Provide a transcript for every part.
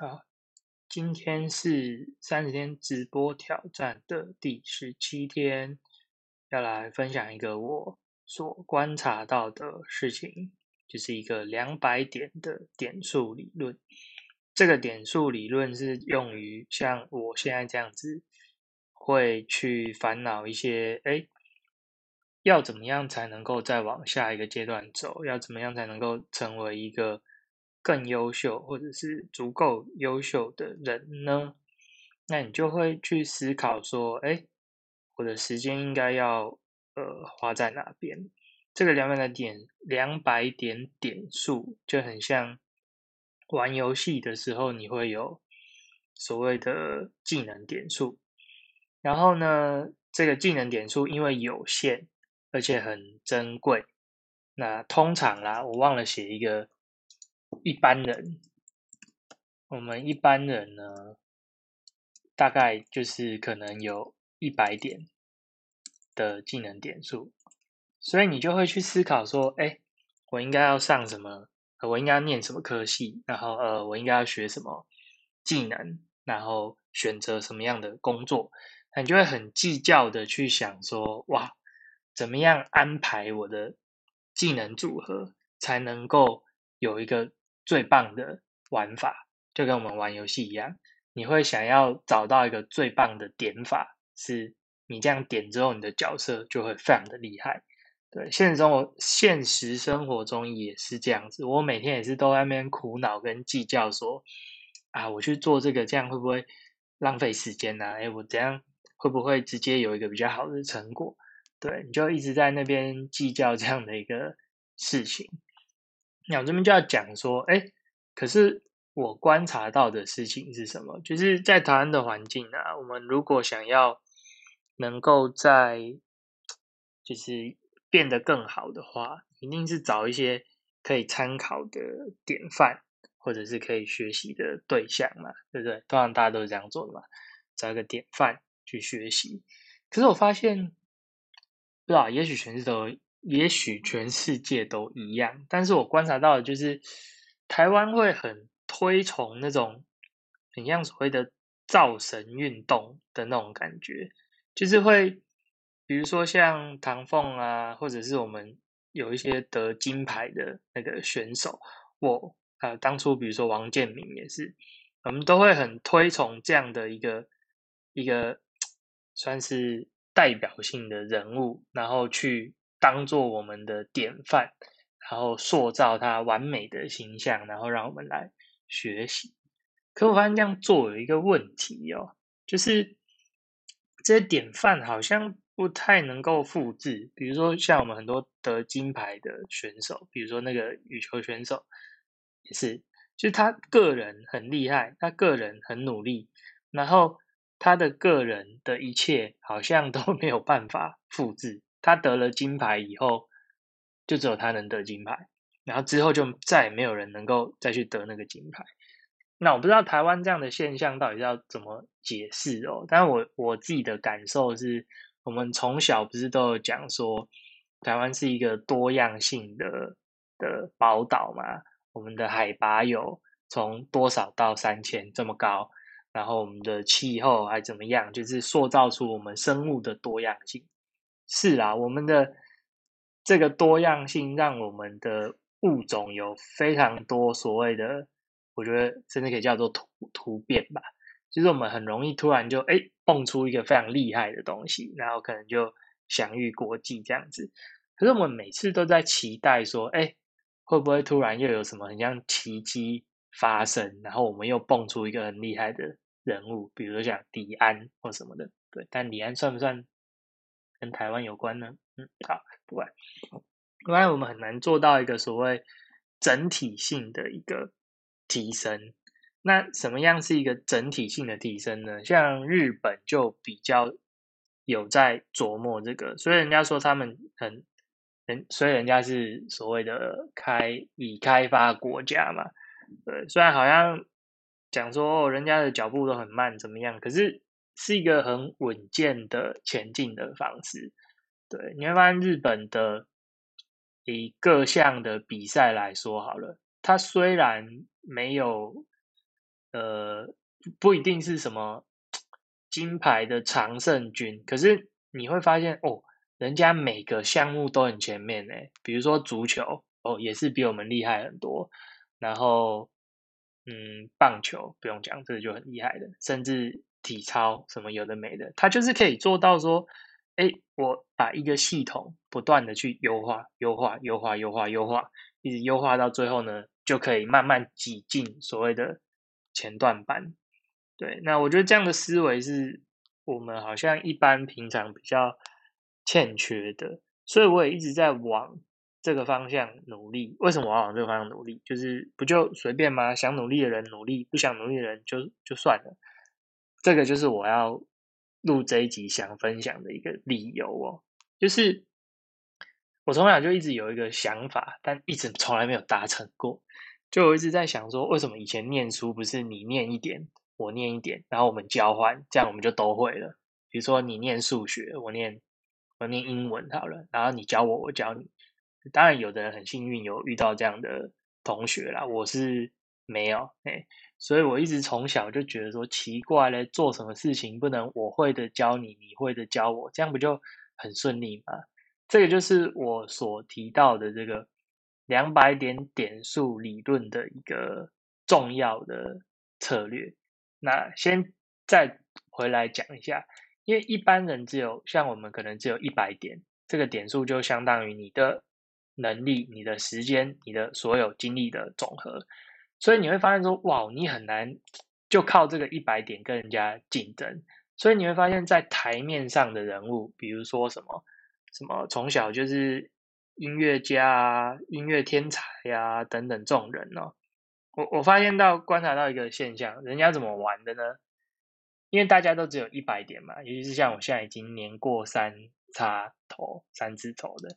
好，今天是三十天直播挑战的第十七天，要来分享一个我所观察到的事情，就是一个两百点的点数理论。这个点数理论是用于像我现在这样子，会去烦恼一些，哎，要怎么样才能够再往下一个阶段走？要怎么样才能够成为一个？更优秀，或者是足够优秀的人呢？那你就会去思考说：，哎，我的时间应该要呃花在哪边？这个两百的点两百点点数就很像玩游戏的时候，你会有所谓的技能点数。然后呢，这个技能点数因为有限，而且很珍贵。那通常啦，我忘了写一个。一般人，我们一般人呢，大概就是可能有一百点的技能点数，所以你就会去思考说，哎，我应该要上什么？我应该要念什么科系？然后，呃，我应该要学什么技能？然后选择什么样的工作？你就会很计较的去想说，哇，怎么样安排我的技能组合才能够有一个。最棒的玩法就跟我们玩游戏一样，你会想要找到一个最棒的点法，是你这样点之后，你的角色就会非常的厉害。对，现实中现实生活中也是这样子。我每天也是都在那边苦恼跟计较，说啊，我去做这个，这样会不会浪费时间呢？哎，我怎样会不会直接有一个比较好的成果？对，你就一直在那边计较这样的一个事情。那我这边就要讲说，哎，可是我观察到的事情是什么？就是在台湾的环境啊，我们如果想要能够在就是变得更好的话，一定是找一些可以参考的典范，或者是可以学习的对象嘛，对不对？通常大家都是这样做的嘛，找一个典范去学习。可是我发现，不知道，也许全是都。也许全世界都一样，但是我观察到的就是，台湾会很推崇那种很像所谓的造神运动的那种感觉，就是会，比如说像唐凤啊，或者是我们有一些得金牌的那个选手，我呃当初比如说王建民也是，我们都会很推崇这样的一个一个 算是代表性的人物，然后去。当做我们的典范，然后塑造他完美的形象，然后让我们来学习。可我发现这样做有一个问题哦，就是这些典范好像不太能够复制。比如说像我们很多得金牌的选手，比如说那个羽球选手，也是，就是他个人很厉害，他个人很努力，然后他的个人的一切好像都没有办法复制。他得了金牌以后，就只有他能得金牌，然后之后就再也没有人能够再去得那个金牌。那我不知道台湾这样的现象到底要怎么解释哦。但是我我自己的感受是，我们从小不是都有讲说，台湾是一个多样性的的宝岛嘛？我们的海拔有从多少到三千这么高，然后我们的气候还怎么样？就是塑造出我们生物的多样性。是啊，我们的这个多样性让我们的物种有非常多所谓的，我觉得甚至可以叫做突突变吧。就是我们很容易突然就哎蹦出一个非常厉害的东西，然后可能就享誉国际这样子。可是我们每次都在期待说，哎，会不会突然又有什么很像奇迹发生，然后我们又蹦出一个很厉害的人物，比如说像李安或什么的。对，但李安算不算？跟台湾有关呢，嗯，好，不管，不然我们很难做到一个所谓整体性的一个提升。那什么样是一个整体性的提升呢？像日本就比较有在琢磨这个，所以人家说他们很，人，所以人家是所谓的开已开发国家嘛，对，虽然好像讲说人家的脚步都很慢，怎么样，可是。是一个很稳健的前进的方式，对，你会发现日本的以各项的比赛来说好了，它虽然没有呃，不一定是什么金牌的常胜军，可是你会发现哦，人家每个项目都很前面呢。比如说足球，哦，也是比我们厉害很多。然后，嗯，棒球不用讲，这个就很厉害的，甚至体操什么有的没的，它就是可以做到说，哎，我把一个系统不断的去优化、优化、优化、优化、优化，一直优化到最后呢，就可以慢慢挤进所谓的。前段班，对，那我觉得这样的思维是我们好像一般平常比较欠缺的，所以我也一直在往这个方向努力。为什么我要往这个方向努力？就是不就随便吗？想努力的人努力，不想努力的人就就算了。这个就是我要录这一集想分享的一个理由哦，就是我从小就一直有一个想法，但一直从来没有达成过。就我一直在想说，为什么以前念书不是你念一点，我念一点，然后我们交换，这样我们就都会了。比如说你念数学，我念我念英文好了，然后你教我，我教你。当然，有的人很幸运有遇到这样的同学啦，我是没有哎，所以我一直从小就觉得说奇怪嘞，做什么事情不能我会的教你，你会的教我，这样不就很顺利吗？这个就是我所提到的这个。两百点点数理论的一个重要的策略。那先再回来讲一下，因为一般人只有像我们可能只有一百点，这个点数就相当于你的能力、你的时间、你的所有精力的总和。所以你会发现说，哇，你很难就靠这个一百点跟人家竞争。所以你会发现在台面上的人物，比如说什么什么，从小就是。音乐家啊，音乐天才呀，等等这种人哦，我我发现到观察到一个现象，人家怎么玩的呢？因为大家都只有一百点嘛，尤其是像我现在已经年过三叉头、三字头的，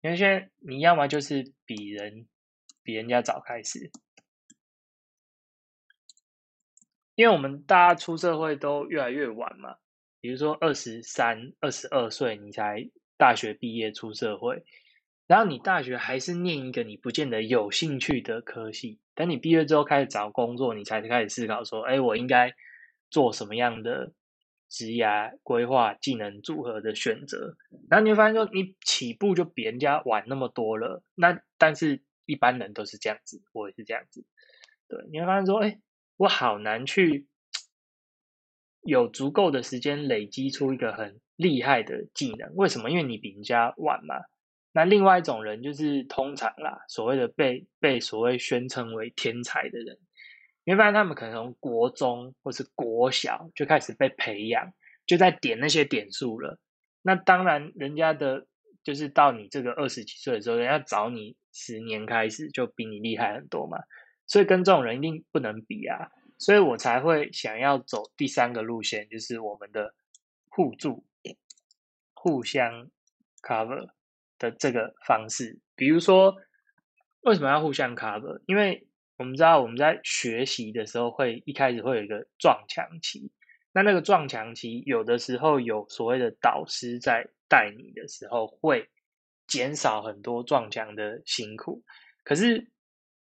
因为现在你要么就是比人比人家早开始，因为我们大家出社会都越来越晚嘛，比如说二十三、二十二岁你才大学毕业出社会。然后你大学还是念一个你不见得有兴趣的科系，等你毕业之后开始找工作，你才开始思考说，哎，我应该做什么样的职业规划、技能组合的选择。然后你会发现说，你起步就比人家晚那么多了。那但是一般人都是这样子，我也是这样子。对，你会发现说，哎，我好难去有足够的时间累积出一个很厉害的技能。为什么？因为你比人家晚嘛。那另外一种人就是通常啦，所谓的被被所谓宣称为天才的人，你会发现他们可能从国中或是国小就开始被培养，就在点那些点数了。那当然，人家的就是到你这个二十几岁的时候，人家找你十年开始就比你厉害很多嘛，所以跟这种人一定不能比啊。所以我才会想要走第三个路线，就是我们的互助、互相 cover。的这个方式，比如说，为什么要互相 cover？因为我们知道我们在学习的时候，会一开始会有一个撞墙期。那那个撞墙期，有的时候有所谓的导师在带你的时候，会减少很多撞墙的辛苦。可是，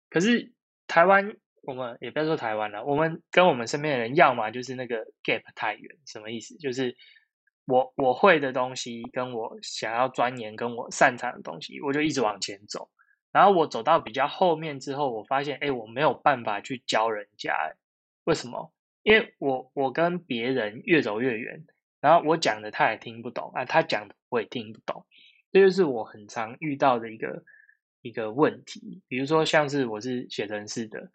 可是台湾，我们也不要说台湾了，我们跟我们身边的人，要么就是那个 gap 太远，什么意思？就是。我我会的东西，跟我想要钻研、跟我擅长的东西，我就一直往前走。然后我走到比较后面之后，我发现，哎，我没有办法去教人家。为什么？因为我我跟别人越走越远，然后我讲的他也听不懂啊，他讲的我也听不懂。这就是我很常遇到的一个一个问题。比如说，像是我是写程式的，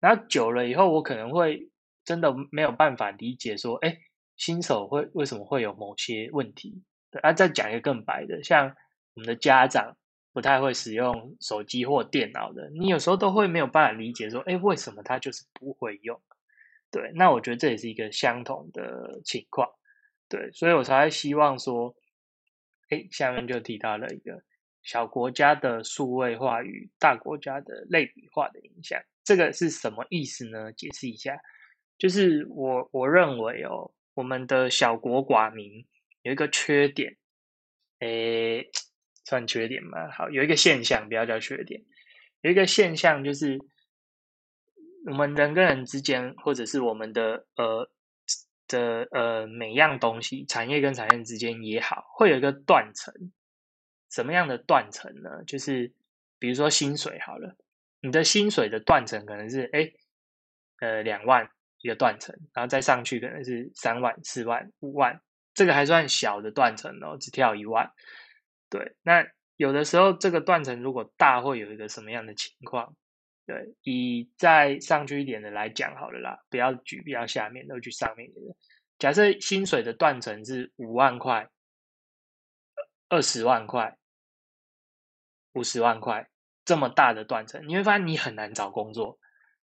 然后久了以后，我可能会真的没有办法理解说，哎。新手会为什么会有某些问题？对啊，再讲一个更白的，像我们的家长不太会使用手机或电脑的，你有时候都会没有办法理解说，哎，为什么他就是不会用？对，那我觉得这也是一个相同的情况，对，所以我才希望说，哎，下面就提到了一个小国家的数位化与大国家的类比化的影响，这个是什么意思呢？解释一下，就是我我认为哦。我们的小国寡民有一个缺点，诶，算缺点吗？好，有一个现象，不要叫缺点。有一个现象就是，我们人跟人之间，或者是我们的呃的呃每样东西，产业跟产业之间也好，会有一个断层。什么样的断层呢？就是比如说薪水好了，你的薪水的断层可能是哎呃两万一个断层，然后再上去可能是三万、四万、五万，这个还算小的断层哦，只跳一万。对，那有的时候这个断层如果大，会有一个什么样的情况？对，以再上去一点的来讲好了啦，不要举比较下面，都举上面的。假设薪水的断层是五万块、二十万块、五十万块这么大的断层，你会发现你很难找工作。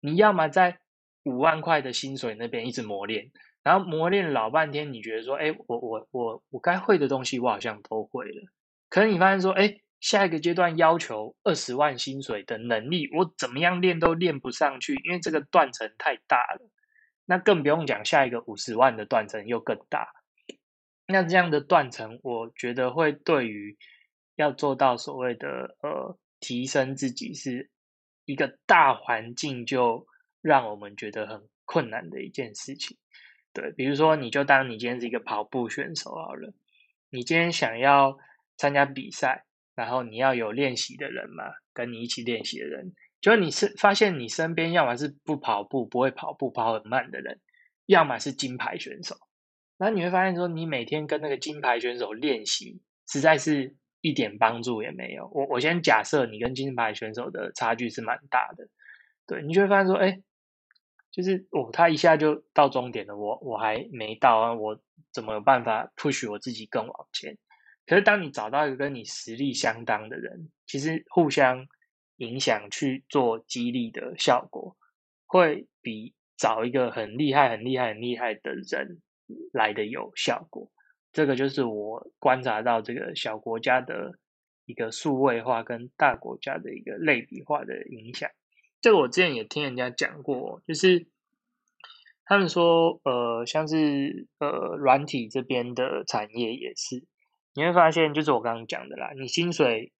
你要么在五万块的薪水那边一直磨练，然后磨练老半天，你觉得说，哎，我我我我该会的东西我好像都会了，可是你发现说，哎。下一个阶段要求二十万薪水的能力，我怎么样练都练不上去，因为这个断层太大了。那更不用讲下一个五十万的断层又更大。那这样的断层，我觉得会对于要做到所谓的呃提升自己，是一个大环境就让我们觉得很困难的一件事情。对，比如说你就当你今天是一个跑步选手好了，你今天想要参加比赛。然后你要有练习的人嘛，跟你一起练习的人，就是你是发现你身边要么是不跑步、不会跑步、跑很慢的人，要么是金牌选手。然后你会发现说，你每天跟那个金牌选手练习，实在是一点帮助也没有。我我先假设你跟金牌选手的差距是蛮大的，对你就会发现说，哎，就是哦，他一下就到终点了，我我还没到啊，我怎么有办法 push 我自己更往前？可是，当你找到一个跟你实力相当的人，其实互相影响去做激励的效果，会比找一个很厉害、很厉害、很厉害的人来的有效果。这个就是我观察到这个小国家的一个数位化跟大国家的一个类比化的影响。这个我之前也听人家讲过，就是他们说，呃，像是呃软体这边的产业也是。你会发现，就是我刚刚讲的啦，你薪水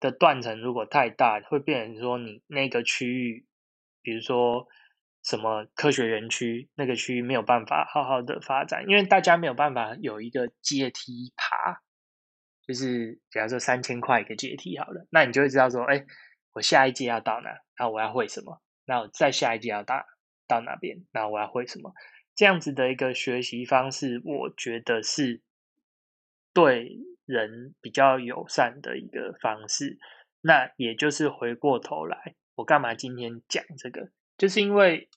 的断层如果太大，会变成说你那个区域，比如说什么科学园区那个区域没有办法好好的发展，因为大家没有办法有一个阶梯爬，就是假如说三千块一个阶梯好了，那你就会知道说，哎，我下一阶要到哪，然后我要会什么，那我再下一阶要到到哪边，那我要会什么，这样子的一个学习方式，我觉得是。对人比较友善的一个方式，那也就是回过头来，我干嘛今天讲这个？就是因为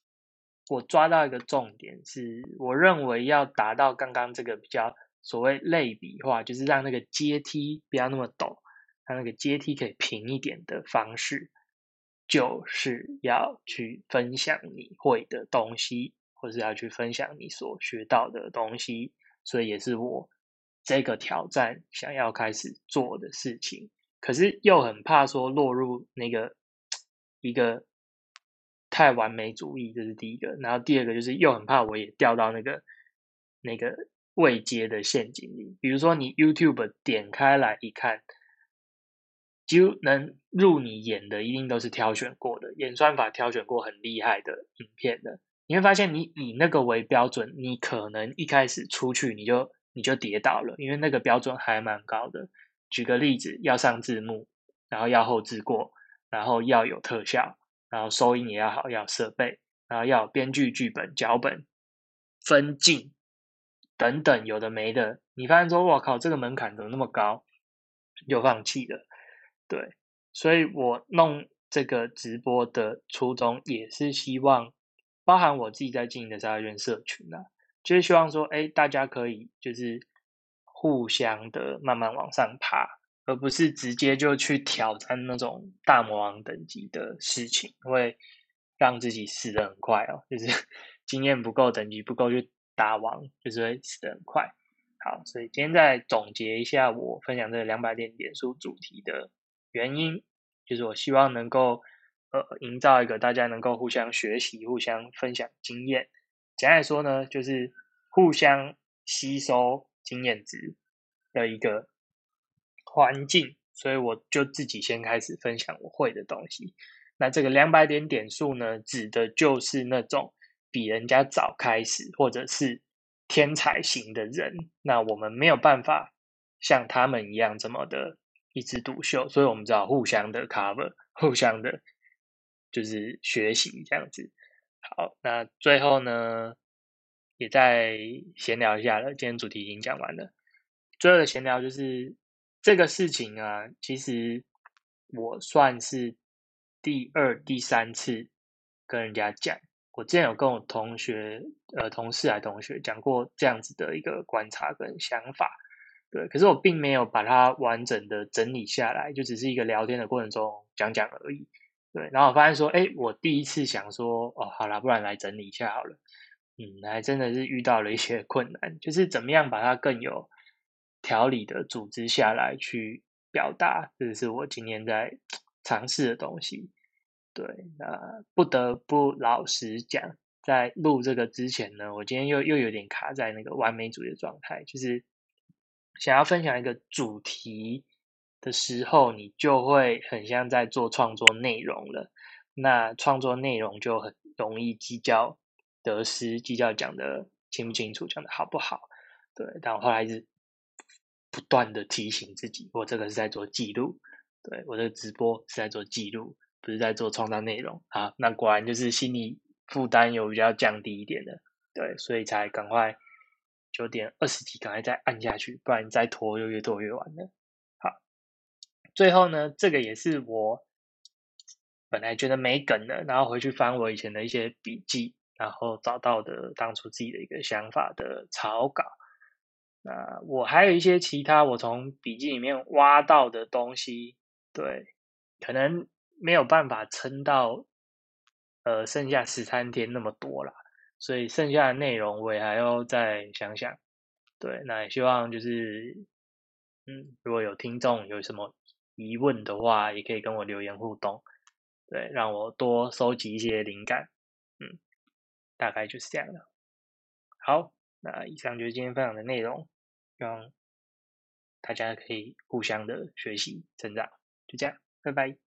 我抓到一个重点，是我认为要达到刚刚这个比较所谓类比化，就是让那个阶梯不要那么陡，让那个阶梯可以平一点的方式，就是要去分享你会的东西，或是要去分享你所学到的东西，所以也是我。这个挑战想要开始做的事情，可是又很怕说落入那个 一个太完美主义，这是第一个。然后第二个就是又很怕我也掉到那个那个未接的陷阱里。比如说你 YouTube 点开来一看，就能入你眼的，一定都是挑选过的，演算法挑选过很厉害的影片的。你会发现，你以那个为标准，你可能一开始出去你就。你就跌倒了，因为那个标准还蛮高的。举个例子，要上字幕，然后要后置过，然后要有特效，然后收音也要好，要设备，然后要编剧、剧本、脚本、分镜等等，有的没的。你发现说，我靠，这个门槛怎么那么高？就放弃了。对，所以我弄这个直播的初衷，也是希望包含我自己在经营的沙拉圈社群啊。就是希望说，哎，大家可以就是互相的慢慢往上爬，而不是直接就去挑战那种大魔王等级的事情，会让自己死的很快哦。就是 经验不够，等级不够，就打王，就是会死的很快。好，所以今天再总结一下我分享这两百点点数主题的原因，就是我希望能够呃营造一个大家能够互相学习、互相分享经验。简单来说呢，就是互相吸收经验值的一个环境，所以我就自己先开始分享我会的东西。那这个两百点点数呢，指的就是那种比人家早开始或者是天才型的人。那我们没有办法像他们一样这么的一枝独秀，所以我们只好互相的 cover，互相的，就是学习这样子。好，那最后呢，也再闲聊一下了。今天主题已经讲完了，最后的闲聊就是这个事情啊，其实我算是。第二、第三次跟人家讲，我之前有跟我同学、呃同事还同学讲过这样子的一个观察跟想法，对，可是我并没有把它完整的整理下来，就只是一个聊天的过程中讲讲而已，对。然后我发现说，哎，我第一次想说，哦，好了，不然来整理一下好了，嗯，还真的是遇到了一些 困难，就是怎么样把它更有条理的组织下来去表达，这是我今天在。尝试的东西，对，那不得不老实讲，在录这个之前呢，我今天又又有点卡在那个完美主义的状态，就是想要分享一个主题的时候，你就会很像在做创作内容了。那创作内容就很容易计较得失，计较讲的清不清楚，讲的好不好。对，但我后来是不断的提醒自己，我这个是在做记录。对，我的直播是在做记录，不是在做创造内容啊。那果然就是心理负担有比较降低一点的，对，所以才赶快九点二十几，赶快再按下去，不然再拖又越拖越晚了。好，最后呢，这个也是我本来觉得没梗的，然后回去翻我以前的一些笔记，然后找到的当初自己的一个想法的草稿。那我还有一些其他我从笔记里面挖到的东西。对，可能没有办法撑到，呃，剩下十三天那么多啦，所以剩下的内容我也还要再想想。对，那也希望就是，嗯，如果有听众有什么疑问的话，也可以跟我留言互动，对，让我多收集一些灵感。嗯，大概就是这样的。好，那以上就是今天分享的内容，希望大家可以互相的学习成长。就这样，拜拜。